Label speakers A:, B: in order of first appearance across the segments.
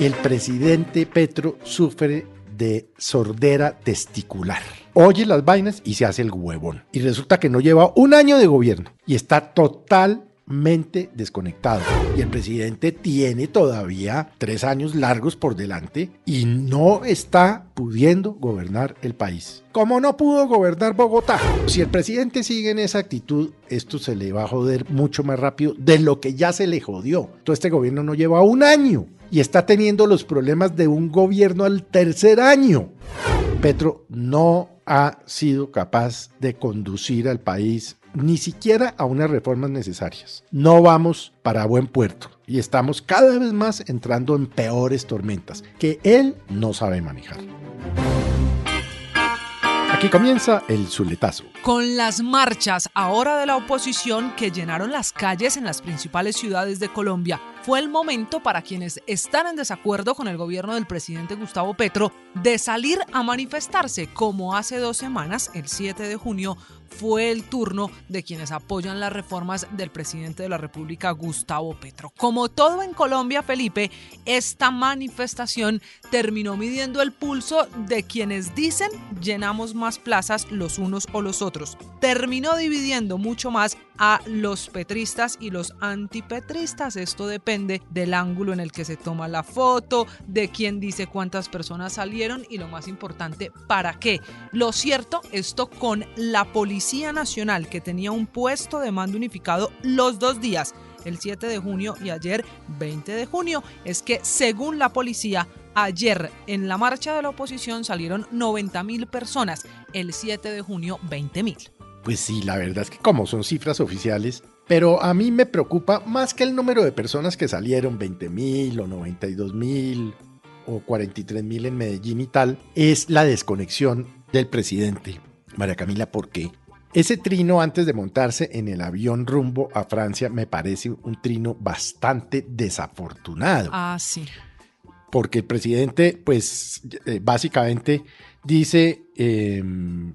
A: El presidente Petro sufre de sordera testicular. Oye las vainas y se hace el huevón. Y resulta que no lleva un año de gobierno y está totalmente desconectado. Y el presidente tiene todavía tres años largos por delante y no está pudiendo gobernar el país. Como no pudo gobernar Bogotá. Si el presidente sigue en esa actitud, esto se le va a joder mucho más rápido de lo que ya se le jodió. Todo este gobierno no lleva un año y está teniendo los problemas de un gobierno al tercer año. Petro no ha sido capaz de conducir al país ni siquiera a unas reformas necesarias. No vamos para buen puerto y estamos cada vez más entrando en peores tormentas que él no sabe manejar. Aquí comienza el Zuletazo.
B: Con las marchas ahora de la oposición que llenaron las calles en las principales ciudades de Colombia, fue el momento para quienes están en desacuerdo con el gobierno del presidente Gustavo Petro de salir a manifestarse, como hace dos semanas, el 7 de junio, fue el turno de quienes apoyan las reformas del presidente de la República, Gustavo Petro. Como todo en Colombia, Felipe, esta manifestación terminó midiendo el pulso de quienes dicen llenamos más plazas los unos o los otros. Terminó dividiendo mucho más a los petristas y los antipetristas. Esto depende del ángulo en el que se toma la foto, de quién dice cuántas personas salieron y lo más importante, para qué. Lo cierto, esto con la Policía Nacional que tenía un puesto de mando unificado los dos días, el 7 de junio y ayer 20 de junio, es que según la policía, Ayer en la marcha de la oposición salieron 90 mil personas, el 7 de junio 20 mil.
A: Pues sí, la verdad es que como son cifras oficiales, pero a mí me preocupa más que el número de personas que salieron, 20 mil o 92 mil o 43 mil en Medellín y tal, es la desconexión del presidente, María Camila, porque ese trino antes de montarse en el avión rumbo a Francia me parece un trino bastante desafortunado.
B: Ah, sí.
A: Porque el presidente, pues, eh, básicamente dice... Em,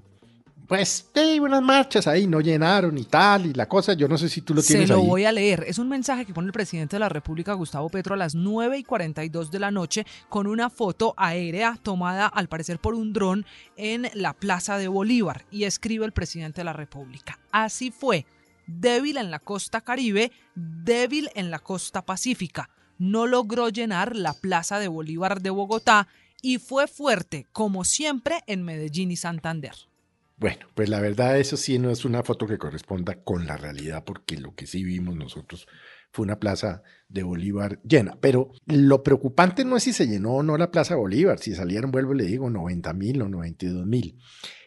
A: pues hay unas marchas ahí, no llenaron y tal, y la cosa, yo no sé si tú lo tienes
B: Se lo
A: ahí.
B: voy a leer. Es un mensaje que pone el presidente de la República, Gustavo Petro, a las 9 y 42 de la noche, con una foto aérea tomada, al parecer, por un dron en la Plaza de Bolívar. Y escribe el presidente de la República. Así fue. Débil en la costa caribe, débil en la costa pacífica. No logró llenar la Plaza de Bolívar de Bogotá y fue fuerte, como siempre, en Medellín y Santander.
A: Bueno, pues la verdad eso sí no es una foto que corresponda con la realidad, porque lo que sí vimos nosotros fue una plaza de Bolívar llena. Pero lo preocupante no es si se llenó o no la plaza Bolívar, si salieron, vuelvo y le digo, 90 mil o 92 mil.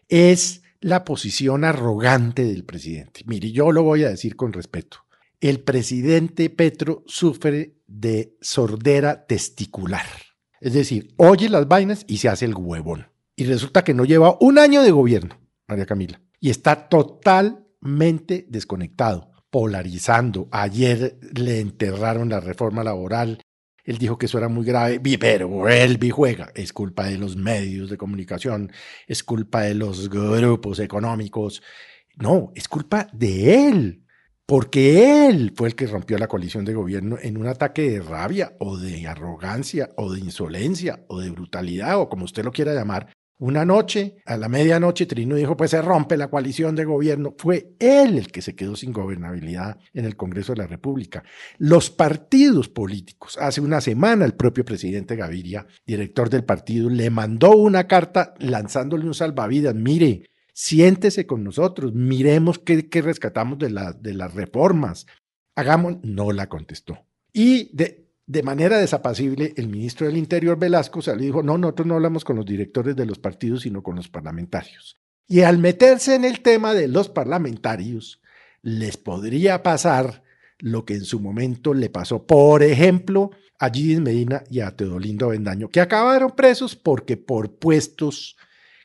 A: Es la posición arrogante del presidente. Mire, yo lo voy a decir con respeto. El presidente Petro sufre de sordera testicular. Es decir, oye las vainas y se hace el huevón. Y resulta que no lleva un año de gobierno María Camila, y está totalmente desconectado, polarizando. Ayer le enterraron la reforma laboral. Él dijo que eso era muy grave, pero él juega. Es culpa de los medios de comunicación, es culpa de los grupos económicos. No, es culpa de él, porque él fue el que rompió la coalición de gobierno en un ataque de rabia o de arrogancia o de insolencia o de brutalidad o como usted lo quiera llamar, una noche, a la medianoche, Trino dijo, pues se rompe la coalición de gobierno. Fue él el que se quedó sin gobernabilidad en el Congreso de la República. Los partidos políticos, hace una semana el propio presidente Gaviria, director del partido, le mandó una carta lanzándole un salvavidas. Mire, siéntese con nosotros, miremos qué, qué rescatamos de, de las reformas. Hagamos, no la contestó. Y de, de manera desapacible, el ministro del Interior Velasco salió y dijo, no, nosotros no hablamos con los directores de los partidos, sino con los parlamentarios. Y al meterse en el tema de los parlamentarios, les podría pasar lo que en su momento le pasó, por ejemplo, a Gidis Medina y a Teodolindo Bendaño, que acabaron presos porque por puestos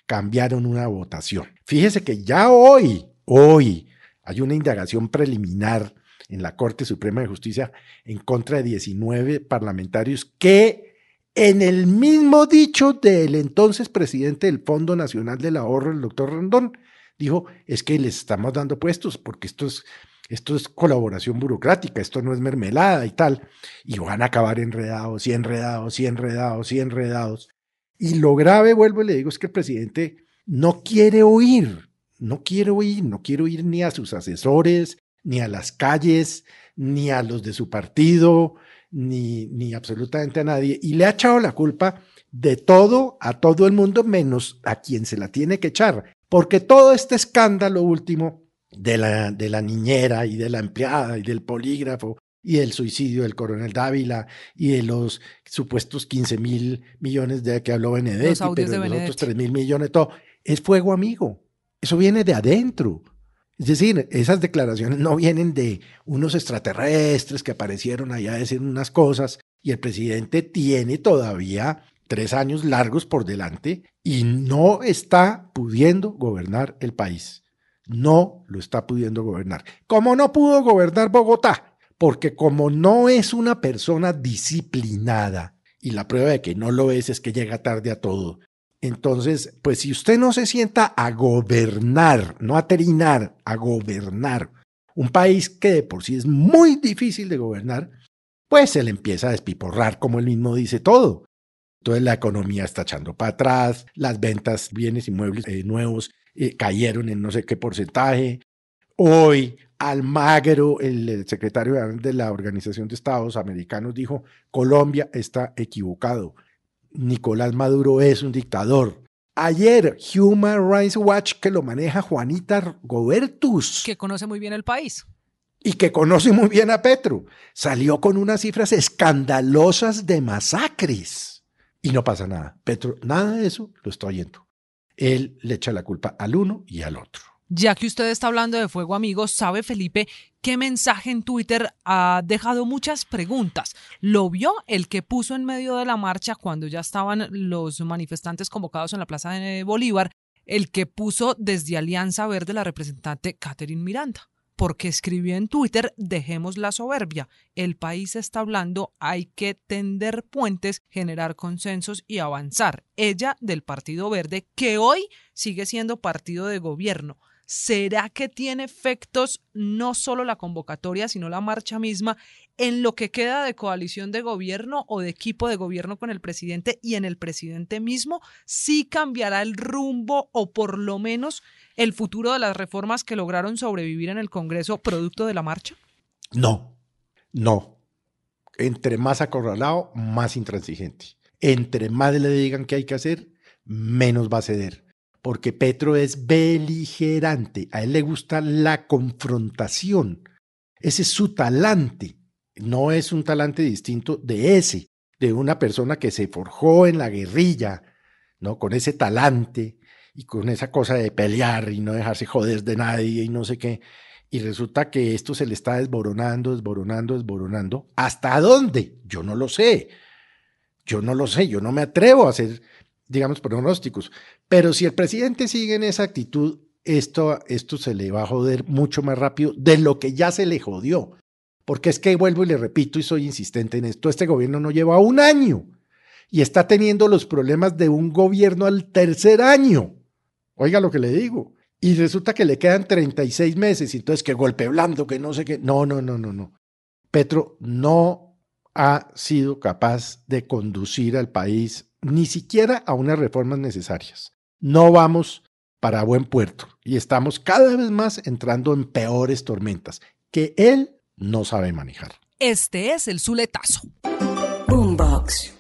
A: cambiaron una votación. Fíjese que ya hoy, hoy, hay una indagación preliminar en la Corte Suprema de Justicia en contra de 19 parlamentarios que en el mismo dicho del entonces presidente del Fondo Nacional del Ahorro, el doctor Rondón, dijo, es que les estamos dando puestos porque estos esto es colaboración burocrática, esto no es mermelada y tal. Y van a acabar enredados y enredados y enredados y enredados. Y lo grave, vuelvo y le digo, es que el presidente no quiere oír, no quiere oír, no quiere oír ni a sus asesores, ni a las calles, ni a los de su partido, ni, ni absolutamente a nadie. Y le ha echado la culpa de todo a todo el mundo, menos a quien se la tiene que echar. Porque todo este escándalo último de la, de la niñera y de la empleada y del polígrafo y del suicidio del coronel Dávila y de los supuestos 15 mil millones de que habló Benedetti, pero de, los otros 3 mil millones, todo, es fuego amigo. Eso viene de adentro. Es decir, esas declaraciones no vienen de unos extraterrestres que aparecieron allá a decir unas cosas y el presidente tiene todavía tres años largos por delante y no está pudiendo gobernar el país. No lo está pudiendo gobernar. Como no pudo gobernar Bogotá, porque como no es una persona disciplinada, y la prueba de que no lo es es que llega tarde a todo. Entonces, pues si usted no se sienta a gobernar, no a terinar, a gobernar un país que de por sí es muy difícil de gobernar, pues se le empieza a despiporrar, como él mismo dice todo. Entonces la economía está echando para atrás, las ventas, bienes y muebles eh, nuevos eh, cayeron en no sé qué porcentaje. Hoy Almagro, el, secretario de la Organización de Estados Americanos, dijo, Colombia está equivocado. Nicolás Maduro es un dictador. Ayer, Human Rights Watch, que lo maneja Juanita Gobertus.
B: Que conoce muy bien el país.
A: Y que conoce muy bien a Petro. Salió con unas cifras escandalosas de masacres y no pasa nada. Petro, nada de eso lo está oyendo. Él le echa la culpa al uno y al otro.
B: Ya que usted está hablando de fuego, amigos, ¿sabe Felipe qué mensaje en Twitter ha dejado muchas preguntas? ¿Lo vio el que puso en medio de la marcha cuando ya estaban los manifestantes convocados en la Plaza de Bolívar? El que puso desde Alianza Verde la representante Catherine Miranda porque escribió en Twitter, dejemos la soberbia, el país está hablando, hay que tender puentes, generar consensos y avanzar. Ella del Partido Verde, que hoy sigue siendo partido de gobierno. ¿Será que tiene efectos no solo la convocatoria, sino la marcha misma en lo que queda de coalición de gobierno o de equipo de gobierno con el presidente y en el presidente mismo? ¿Sí cambiará el rumbo o por lo menos el futuro de las reformas que lograron sobrevivir en el Congreso producto de la marcha?
A: No, no. Entre más acorralado, más intransigente. Entre más le digan qué hay que hacer, menos va a ceder porque Petro es beligerante, a él le gusta la confrontación, ese es su talante, no es un talante distinto de ese, de una persona que se forjó en la guerrilla, ¿no? Con ese talante y con esa cosa de pelear y no dejarse joder de nadie y no sé qué. Y resulta que esto se le está desboronando, desboronando, desboronando. ¿Hasta dónde? Yo no lo sé. Yo no lo sé, yo no me atrevo a hacer digamos, pronósticos. Pero si el presidente sigue en esa actitud, esto, esto se le va a joder mucho más rápido de lo que ya se le jodió. Porque es que vuelvo y le repito y soy insistente en esto, este gobierno no lleva un año y está teniendo los problemas de un gobierno al tercer año. Oiga lo que le digo. Y resulta que le quedan 36 meses, y entonces que golpe blando, que no sé qué. No, no, no, no, no. Petro no ha sido capaz de conducir al país ni siquiera a unas reformas necesarias. No vamos para buen puerto y estamos cada vez más entrando en peores tormentas que él no sabe manejar.
B: Este es el Zuletazo.
C: Boombox.